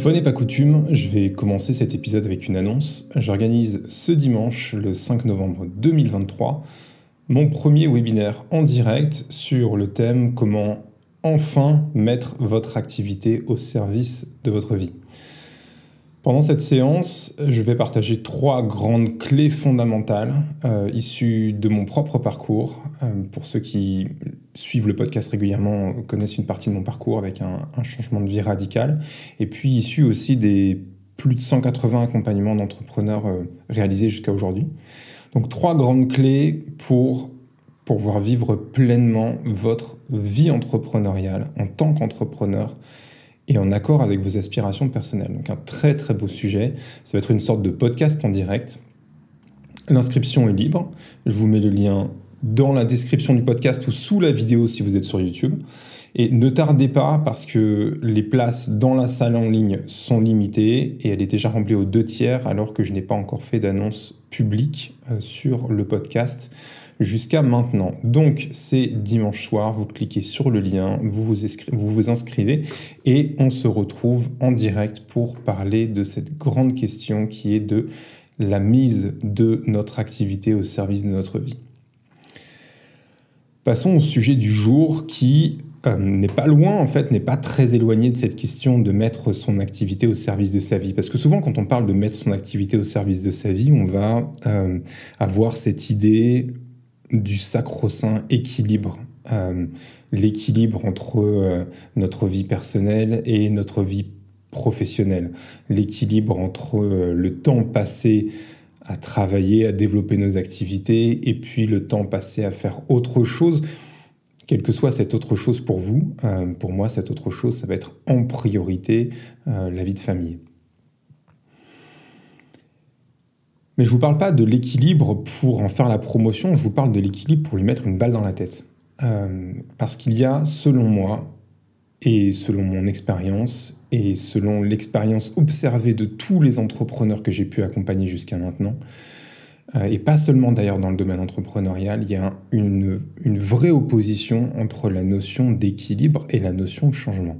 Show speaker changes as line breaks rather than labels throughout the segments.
fois n'est pas coutume, je vais commencer cet épisode avec une annonce. J'organise ce dimanche, le 5 novembre 2023, mon premier webinaire en direct sur le thème comment enfin mettre votre activité au service de votre vie. Pendant cette séance, je vais partager trois grandes clés fondamentales euh, issues de mon propre parcours. Euh, pour ceux qui suivent le podcast régulièrement, connaissent une partie de mon parcours avec un, changement de vie radical. Et puis issues aussi des plus de 180 accompagnements d'entrepreneurs euh, réalisés jusqu'à aujourd'hui. Donc trois grandes clés pour pouvoir vivre pleinement votre vie entrepreneuriale en tant qu'entrepreneur et en accord avec vos aspirations personnelles. Donc un très très beau sujet. Ça va être une sorte de podcast en direct. L'inscription est libre. Je vous mets le lien dans la description du podcast ou sous la vidéo si vous êtes sur YouTube. Et ne tardez pas parce que les places dans la salle en ligne sont limitées et elle est déjà remplie aux deux tiers alors que je n'ai pas encore fait d'annonce publique euh, sur le podcast jusqu'à maintenant. Donc c'est dimanche soir, vous cliquez sur le lien, vous vous, vous vous inscrivez et on se retrouve en direct pour parler de cette grande question qui est de la mise de notre activité au service de notre vie. Passons au sujet du jour qui euh, n'est pas loin, en fait, n'est pas très éloigné de cette question de mettre son activité au service de sa vie. Parce que souvent, quand on parle de mettre son activité au service de sa vie, on va euh, avoir cette idée du sacro-saint équilibre. Euh, l'équilibre entre notre vie personnelle et notre vie professionnelle. L'équilibre entre le temps passé à travailler, à développer nos activités, et puis le temps passé à faire autre chose, quelle que soit cette autre chose pour vous. pour moi, cette autre chose, ça va être en priorité la vie de famille. Mais je ne vous parle pas de l'équilibre pour en faire la promotion, je vous parle de l'équilibre pour lui mettre une balle dans la tête. Euh, parce qu'il y a, selon moi, et selon mon expérience, et selon l'expérience observée de tous les entrepreneurs que j'ai pu accompagner jusqu'à maintenant, euh, et pas seulement d'ailleurs dans le domaine entrepreneurial, il y a une, vraie opposition entre la notion d'équilibre et la notion de changement.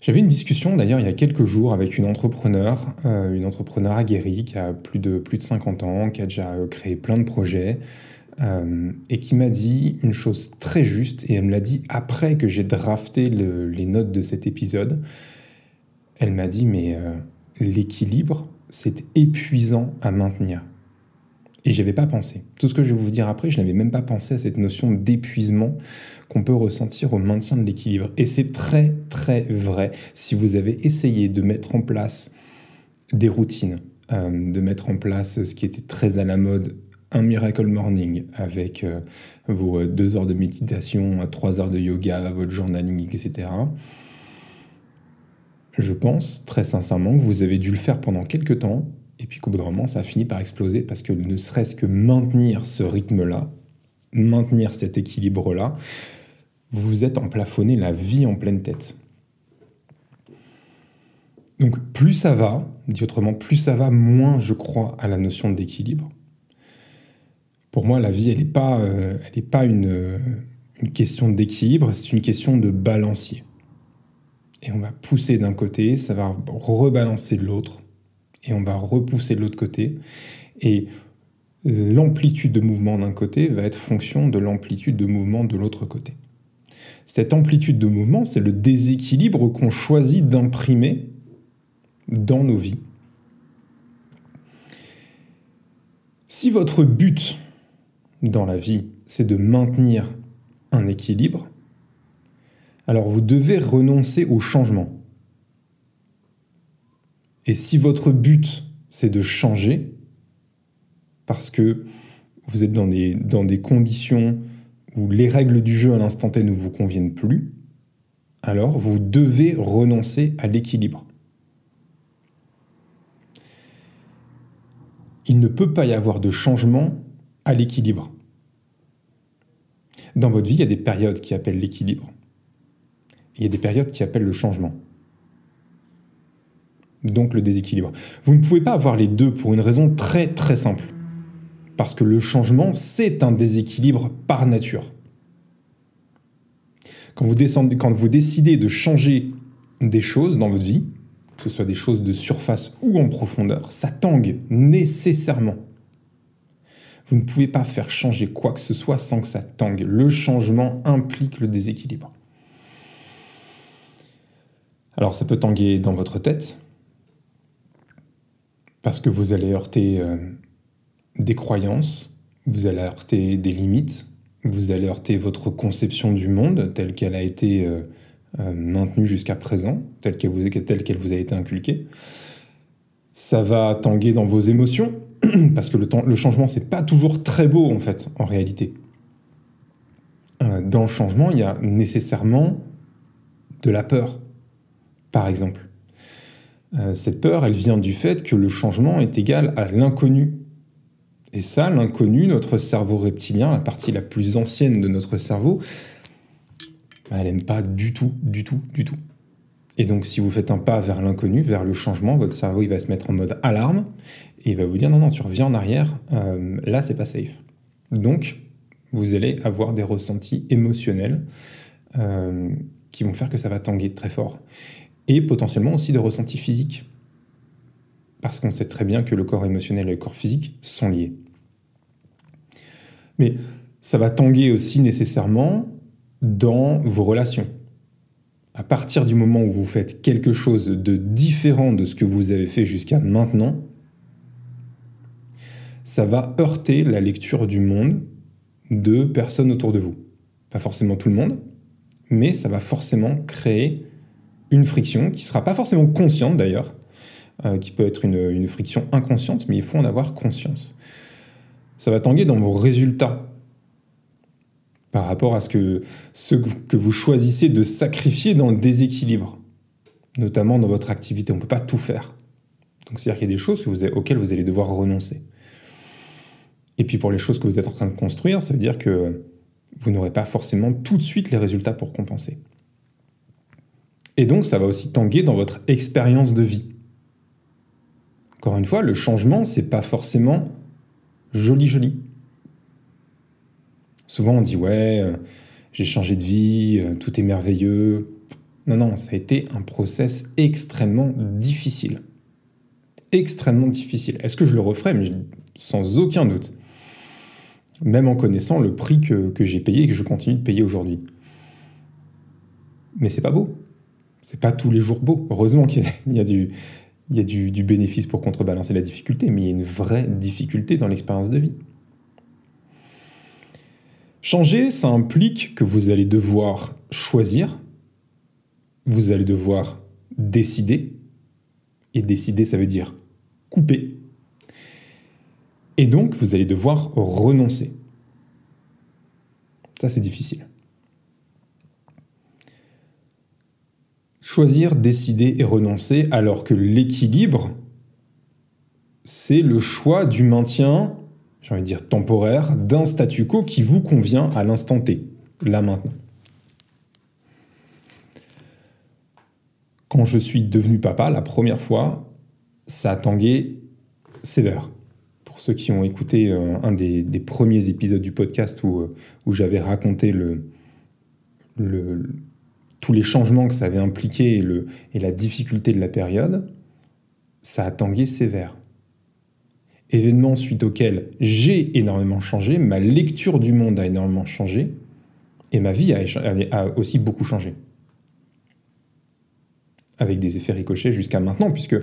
J'avais une discussion d'ailleurs il y a quelques jours avec une entrepreneur, euh, une entrepreneur aguerrie qui a plus de, plus de 50 ans, qui a déjà euh, créé plein de projets euh, et qui m'a dit une chose très juste et elle me l'a dit après que j'ai drafté les notes de cet épisode. Elle m'a dit mais l'équilibre c'est épuisant à maintenir. Et j'y avais pas pensé. Tout ce que je vais vous dire après, je n'avais même pas pensé à cette notion d'épuisement qu'on peut ressentir au maintien de l'équilibre. Et c'est très très vrai si vous avez essayé de mettre en place des routines, euh, de mettre en place ce qui était très à la mode, un miracle morning avec euh, vos deux heures de méditation, trois heures de yoga, votre journaling, etc. Je pense très sincèrement que vous avez dû le faire pendant quelques temps et puis qu'au bout d'un moment, ça a fini par exploser parce que ne serait-ce que maintenir ce rythme-là, maintenir cet équilibre-là, vous êtes emplafonné la vie en pleine tête. Donc plus ça va, dit autrement, plus ça va, moins je crois à la notion d'équilibre. Pour moi, la vie, elle n'est pas, euh, une, une question d'équilibre, c'est une question de balancier. Et on va pousser d'un côté, ça va rebalancer de l'autre et on va repousser de l'autre côté. Et l'amplitude de mouvement d'un côté va être fonction de l'amplitude de mouvement de l'autre côté. Cette amplitude de mouvement, c'est le déséquilibre qu'on choisit d'imprimer dans nos vies. Si votre but dans la vie, c'est de maintenir un équilibre, alors vous devez renoncer au changement. Et si votre but, c'est de changer, parce que vous êtes dans des, conditions où les règles du jeu à l'instant T ne vous conviennent plus, alors vous devez renoncer à l'équilibre. Il ne peut pas y avoir de changement à l'équilibre. Dans votre vie, il y a des périodes qui appellent l'équilibre. Il y a des périodes qui appellent le changement donc le déséquilibre. Vous ne pouvez pas avoir les deux pour une raison très très simple. Parce que le changement, c'est un déséquilibre par nature. Quand vous, décidez de changer des choses dans votre vie, que ce soit des choses de surface ou en profondeur, ça tangue nécessairement. Vous ne pouvez pas faire changer quoi que ce soit sans que ça tangue. Le changement implique le déséquilibre. Alors ça peut tanguer dans votre tête, parce que vous allez heurter euh, des croyances, vous allez heurter des limites, vous allez heurter votre conception du monde telle qu'elle a été euh, euh, maintenue jusqu'à présent, telle qu'elle vous, a été inculquée. Ça va tanguer dans vos émotions, parce que le, temps, le changement, c'est pas toujours très beau en fait, en réalité. Dans le changement, il y a nécessairement de la peur, par exemple. Euh, cette peur, elle vient du fait que le changement est égal à l'inconnu. Et ça, l'inconnu, notre cerveau reptilien, la partie la plus ancienne de notre cerveau, elle n'aime pas du tout, du tout, du tout. Et donc, si vous faites un pas vers l'inconnu, vers le changement, votre cerveau il va se mettre en mode alarme et il va vous dire non, non, tu reviens en arrière, euh, là, c'est pas safe. Donc, vous allez avoir des ressentis émotionnels euh, qui vont faire que ça va tanguer très fort. Et potentiellement aussi des ressentis physiques. Parce qu'on sait très bien que le corps émotionnel et le corps physique sont liés. Mais ça va tanguer aussi nécessairement dans vos relations à partir du moment où vous faites quelque chose de différent de ce que vous avez fait jusqu'à maintenant, ça va heurter la lecture du monde de personnes autour de vous. Pas forcément tout le monde, mais ça va forcément créer une friction qui ne sera pas forcément consciente d'ailleurs, euh, qui peut être une, friction inconsciente, mais il faut en avoir conscience. Ça va tanguer dans vos résultats par rapport à ce que, ce que vous choisissez de sacrifier dans le déséquilibre, notamment dans votre activité. On ne peut pas tout faire. Donc c'est-à-dire qu'il y a des choses auxquelles vous allez devoir renoncer. Et puis pour les choses que vous êtes en train de construire, ça veut dire que vous n'aurez pas forcément tout de suite les résultats pour compenser. Et donc ça va aussi tanguer dans votre expérience de vie. Encore une fois, le changement, c'est pas forcément joli joli. Souvent on dit ouais, euh, j'ai changé de vie, euh, tout est merveilleux. Non, non, ça a été un process extrêmement difficile. Extrêmement difficile. Est-ce que je le referai Mais sans aucun doute. Même en connaissant le prix que, j'ai payé et que je continue de payer aujourd'hui. Mais c'est pas beau. C'est pas tous les jours beau. Heureusement qu'il y a, du, il y a du bénéfice pour contrebalancer la difficulté, mais il y a une vraie difficulté dans l'expérience de vie. Changer, ça implique que vous allez devoir choisir, vous allez devoir décider, et décider, ça veut dire couper, et donc vous allez devoir renoncer. Ça, c'est difficile. Choisir, décider et renoncer alors que l'équilibre, c'est le choix du maintien j'ai envie de dire temporaire, d'un statu quo qui vous convient à l'instant T, là maintenant. Quand je suis devenu papa, la première fois, ça a tangué sévère. Pour ceux qui ont écouté euh, un des, premiers épisodes du podcast où, euh, j'avais raconté le, tous les changements que ça avait impliqué et, la difficulté de la période, ça a tangué sévère événement suite auquel j'ai énormément changé, ma lecture du monde a énormément changé, et ma vie a, aussi beaucoup changé. Avec des effets ricochets jusqu'à maintenant, puisque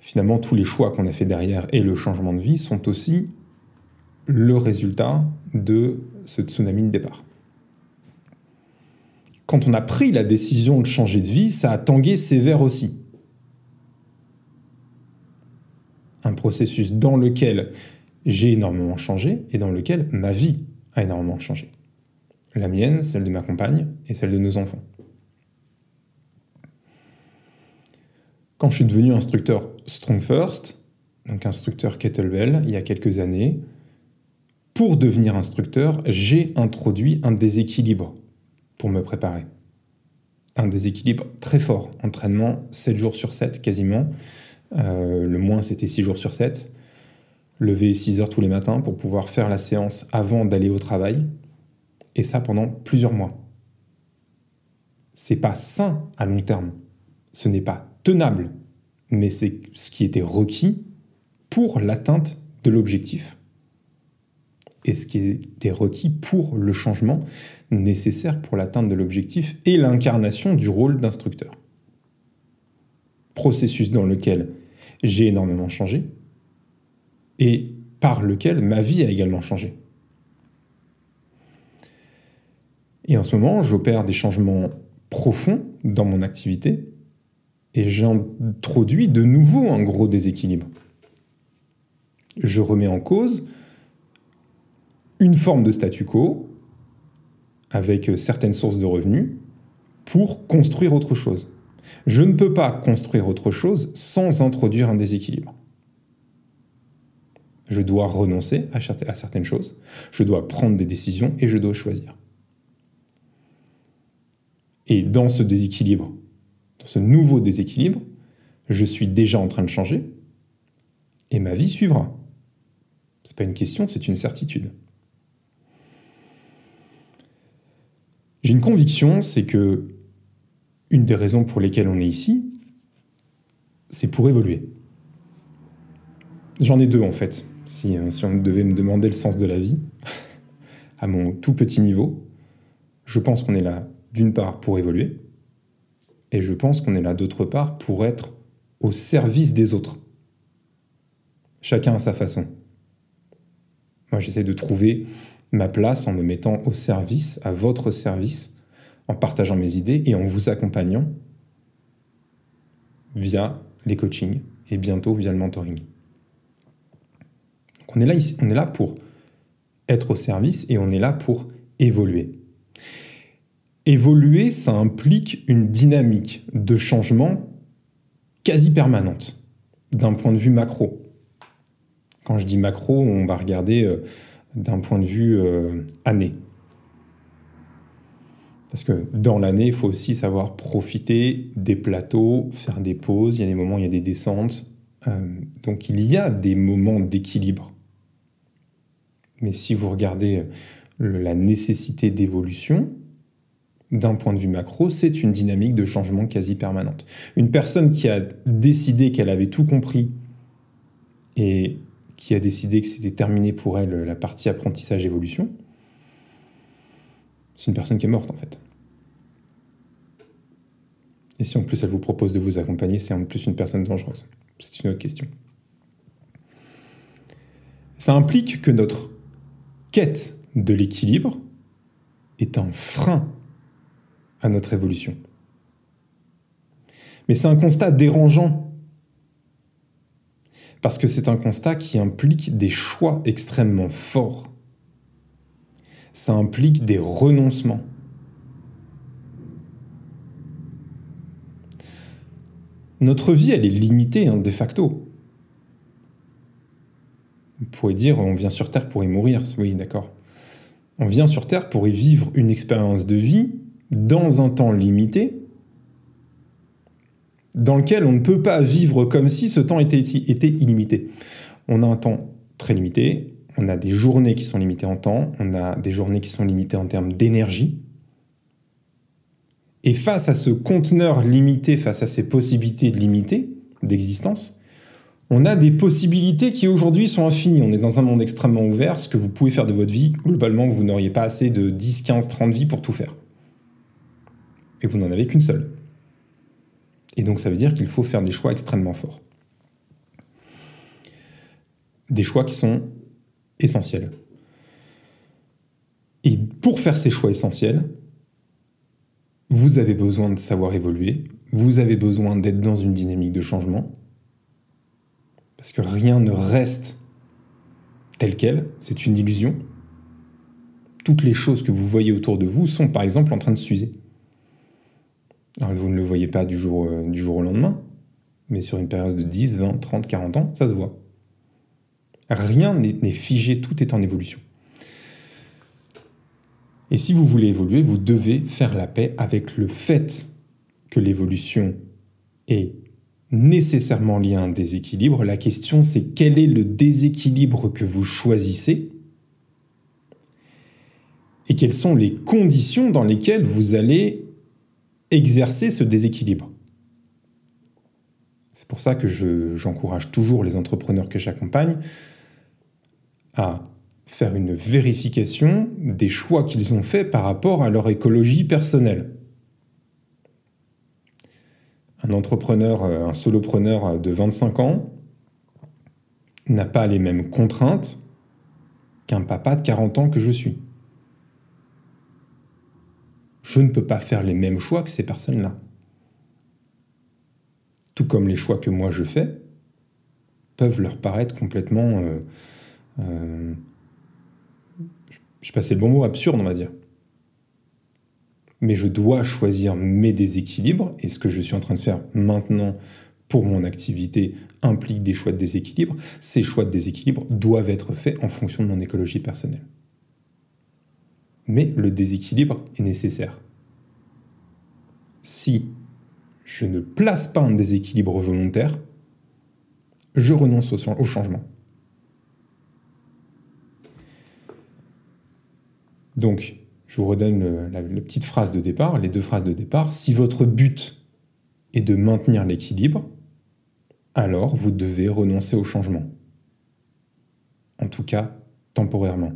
finalement tous les choix qu'on a fait derrière et le changement de vie sont aussi le résultat de ce tsunami de départ. Quand on a pris la décision de changer de vie, ça a tangué sévère aussi. un processus dans lequel j'ai énormément changé et dans lequel ma vie a énormément changé. La mienne, celle de ma compagne et celle de nos enfants. Quand je suis devenu instructeur Strong First, donc instructeur kettlebell, il y a quelques années, pour devenir instructeur, j'ai introduit un déséquilibre pour me préparer. Un déséquilibre très fort, entraînement 7 jours sur 7 quasiment, euh, le moins, c'était 6 jours sur 7. Lever 6 heures tous les matins pour pouvoir faire la séance avant d'aller au travail. Et ça pendant plusieurs mois. C'est pas sain à long terme. Ce n'est pas tenable, mais c'est ce qui était requis pour l'atteinte de l'objectif et ce qui était requis pour le changement nécessaire pour l'atteinte de l'objectif et l'incarnation du rôle d'instructeur. Processus dans lequel j'ai énormément changé et par lequel ma vie a également changé. Et en ce moment, j'opère des changements profonds dans mon activité et j'introduis de nouveau un gros déséquilibre. Je remets en cause une forme de statu quo avec certaines sources de revenus pour construire autre chose. Je ne peux pas construire autre chose sans introduire un déséquilibre. Je dois renoncer à certaines choses, je dois prendre des décisions et je dois choisir. Et dans ce déséquilibre, dans ce nouveau déséquilibre, je suis déjà en train de changer et ma vie suivra. Ce n'est pas une question, c'est une certitude. J'ai une conviction, c'est que une des raisons pour lesquelles on est ici, c'est pour évoluer. J'en ai deux en fait. Si, euh, on devait me demander le sens de la vie, à mon tout petit niveau, je pense qu'on est là d'une part pour évoluer, et je pense qu'on est là d'autre part pour être au service des autres. Chacun à sa façon. Moi j'essaie de trouver ma place en me mettant au service, à votre service, en partageant mes idées et en vous accompagnant via les coachings et bientôt via le mentoring. on est là on est là pour être au service et on est là pour évoluer. Évoluer, ça implique une dynamique de changement quasi permanente d'un point de vue macro. Quand je dis macro, on va regarder euh, d'un point de vue euh, année. Parce que dans l'année, il faut aussi savoir profiter des plateaux, faire des pauses, il y a des moments, il y a des descentes. Euh, donc il y a des moments d'équilibre. Mais si vous regardez la nécessité d'évolution, d'un point de vue macro, c'est une dynamique de changement quasi permanente. Une personne qui a décidé qu'elle avait tout compris et qui a décidé que c'était terminé pour elle la partie apprentissage-évolution, c'est une personne qui est morte en fait. Et si en plus elle vous propose de vous accompagner, c'est en plus une personne dangereuse. C'est une autre question. Ça implique que notre quête de l'équilibre est un frein à notre évolution. Mais c'est un constat dérangeant parce que c'est un constat qui implique des choix extrêmement forts. Ça implique des renoncements. Notre vie, elle est limitée, hein, de facto. On pourrait dire, on vient sur Terre pour y mourir. Oui, d'accord. On vient sur Terre pour y vivre une expérience de vie dans un temps limité, dans lequel on ne peut pas vivre comme si ce temps était, illimité. On a un temps très limité, on a des journées qui sont limitées en temps, on a des journées qui sont limitées en termes d'énergie. Et face à ce conteneur limité, face à ces possibilités limitées d'existence, on a des possibilités qui aujourd'hui sont infinies. On est dans un monde extrêmement ouvert. Ce que vous pouvez faire de votre vie, globalement, vous n'auriez pas assez de 10, 15, 30 vies pour tout faire. Et vous n'en avez qu'une seule. Et donc ça veut dire qu'il faut faire des choix extrêmement forts. Des choix qui sont essentiels. Et pour faire ces choix essentiels, vous avez besoin de savoir évoluer, vous avez besoin d'être dans une dynamique de changement, parce que rien ne reste tel quel, c'est une illusion. Toutes les choses que vous voyez autour de vous sont par exemple en train de s'user vous ne le voyez pas du jour, euh, du jour au lendemain, mais sur une période de 10, 20, 30, 40 ans, ça se voit. Rien n'est figé, tout est en évolution. Et si vous voulez évoluer, vous devez faire la paix avec le fait que l'évolution est nécessairement liée à un déséquilibre. La question, c'est quel est le déséquilibre que vous choisissez et quelles sont les conditions dans lesquelles vous allez exercer ce déséquilibre. C'est pour ça que j'encourage toujours les entrepreneurs que j'accompagne à faire une vérification des choix qu'ils ont faits par rapport à leur écologie personnelle. Un entrepreneur, un solopreneur de 25 ans n'a pas les mêmes contraintes qu'un papa de 40 ans que je suis. Je ne peux pas faire les mêmes choix que ces personnes-là. Tout comme les choix que moi je fais peuvent leur paraître complètement... Euh, euh, je passais le bon mot, absurde, on va dire. Mais je dois choisir mes déséquilibres, et ce que je suis en train de faire maintenant pour mon activité implique des choix de déséquilibre. Ces choix de déséquilibre doivent être faits en fonction de mon écologie personnelle. Mais le déséquilibre est nécessaire. Si je ne place pas un déséquilibre volontaire, je renonce au, changement. Donc, je vous redonne la, petite phrase de départ, les deux phrases de départ. Si votre but est de maintenir l'équilibre, alors vous devez renoncer au changement. En tout cas, temporairement.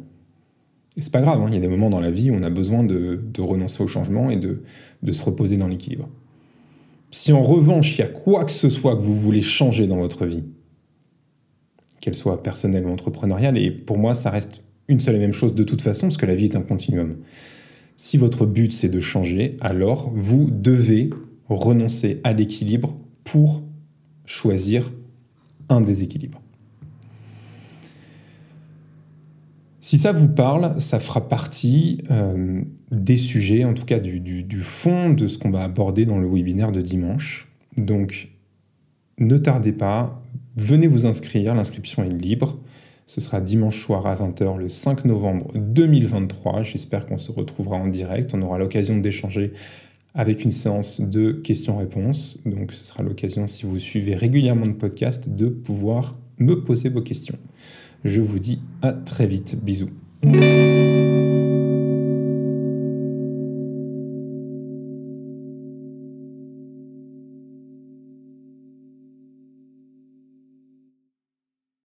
Et c'est pas grave, hein, il y a des moments dans la vie où on a besoin de, renoncer au changement et de, de se reposer dans l'équilibre. Si en revanche, il y a quoi que ce soit que vous voulez changer dans votre vie, qu'elle soit personnelle ou entrepreneuriale, et pour moi, ça reste une seule et même chose de toute façon, parce que la vie est un continuum. Si votre but c'est de changer, alors vous devez renoncer à l'équilibre pour choisir un déséquilibre. Si ça vous parle, ça fera partie euh, des sujets, en tout cas du, du fond de ce qu'on va aborder dans le webinaire de dimanche. Donc, ne tardez pas, venez vous inscrire, l'inscription est libre. Ce sera dimanche soir à 20h le 5 novembre 2023. J'espère qu'on se retrouvera en direct. On aura l'occasion d'échanger avec une séance de questions-réponses. Donc ce sera l'occasion, si vous suivez régulièrement le podcast, de pouvoir me poser vos questions. Je vous dis à très vite. Bisous.